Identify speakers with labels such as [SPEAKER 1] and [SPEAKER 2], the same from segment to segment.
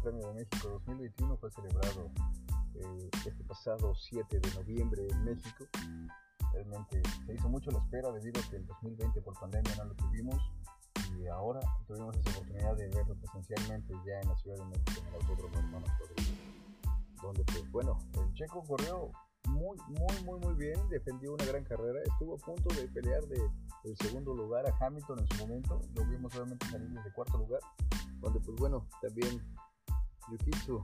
[SPEAKER 1] Premio de México 2021 fue celebrado eh, este pasado 7 de noviembre en México. Realmente se hizo mucho la espera debido a que el 2020 por pandemia no lo tuvimos y ahora tuvimos esa oportunidad de verlo presencialmente ya en la Ciudad de México en el Autódromo Hermanos Rodríguez, donde pues bueno, el checo corrió muy, muy, muy, muy bien, defendió una gran carrera, estuvo a punto de pelear de el segundo lugar a Hamilton en su momento, lo vimos obviamente salir desde cuarto lugar, donde pues bueno, también Yukitsu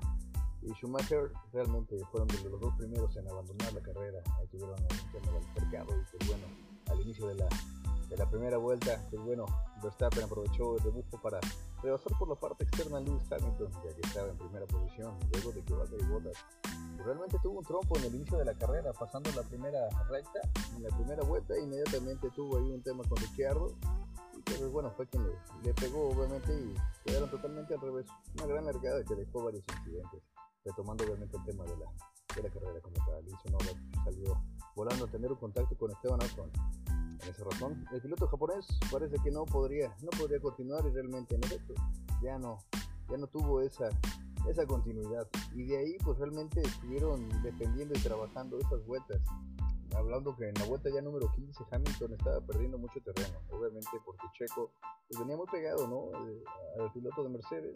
[SPEAKER 1] y Schumacher realmente fueron de los dos primeros en abandonar la carrera, ahí tuvieron el tema del mercado y pues bueno, al inicio de la, de la primera vuelta, pues bueno, Verstappen aprovechó el rebufo para rebasar por la parte externa a Lewis Hamilton, ya que estaba en primera posición, luego de que Valtteri Bottas realmente tuvo un trompo en el inicio de la carrera, pasando la primera recta, en la primera vuelta, inmediatamente tuvo ahí un tema con Ricciardo, pues bueno, fue quien le, pegó obviamente y quedaron totalmente al revés, una gran largada que dejó varios incidentes, retomando obviamente el tema de la, de la carrera como tal, hizo no salió volando a tener un contacto con Esteban Ocon, en esa razón, el piloto japonés parece que no podría, no podría continuar y realmente en efecto ya no, ya no tuvo esa esa continuidad. Y de ahí pues realmente estuvieron defendiendo y trabajando esas vueltas. Hablando que en la vuelta ya número 15 Hamilton estaba perdiendo mucho terreno, obviamente porque Checo pues, venía muy pegado ¿no? al piloto de Mercedes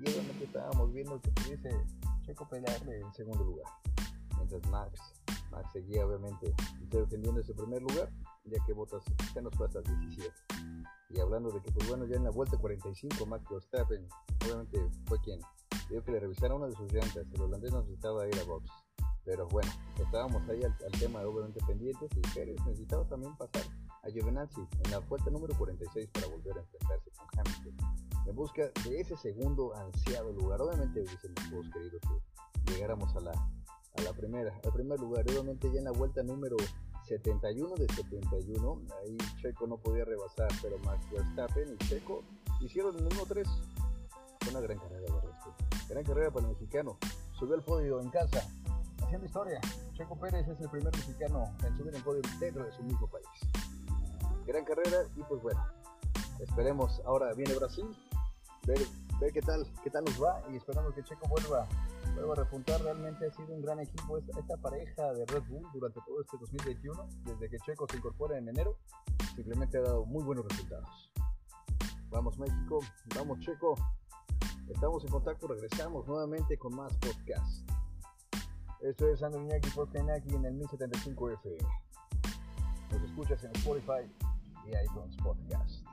[SPEAKER 1] y obviamente estábamos viendo que pudiese Checo pelearle en segundo lugar. Mientras Max, Max seguía obviamente defendiendo ese primer lugar, ya que Bottas se nos hasta el 17. Y hablando de que pues bueno ya en la vuelta 45 Max Verstappen obviamente fue quien Dijo que le revisara una de sus llantas. El holandés necesitaba ir a box. Pero bueno, estábamos ahí al, tema de obviamente pendientes y Pérez necesitaba también pasar a Giovinazzi en la vuelta número 46 para volver a enfrentarse con Hamilton. En busca de ese segundo ansiado lugar. Obviamente hubiésemos todos querido que llegáramos a la, a la primera, al primer lugar. Obviamente ya en la vuelta número 71 de 71, ahí Checo no podía rebasar, pero Max Verstappen y Checo hicieron el mismo 3 una gran carrera, Gran carrera para el mexicano. Subió al podio en casa, haciendo historia. Checo Pérez es el primer mexicano en subir el podio dentro de su mismo país. Gran carrera y pues bueno, esperemos. Ahora viene Brasil, ver, ver qué tal, qué tal nos va y esperamos que Checo vuelva, vuelva a repuntar. Realmente ha sido un gran equipo esta, esta pareja de Red Bull durante todo este 2021. Desde que Checo se incorpora en enero, simplemente ha dado muy buenos resultados. Vamos México, vamos Checo, Estamos en contacto, regresamos nuevamente con más podcast. Esto es Andrew Iñaki aquí en el 1075 FM. Nos escuchas en Spotify y iTunes Podcast.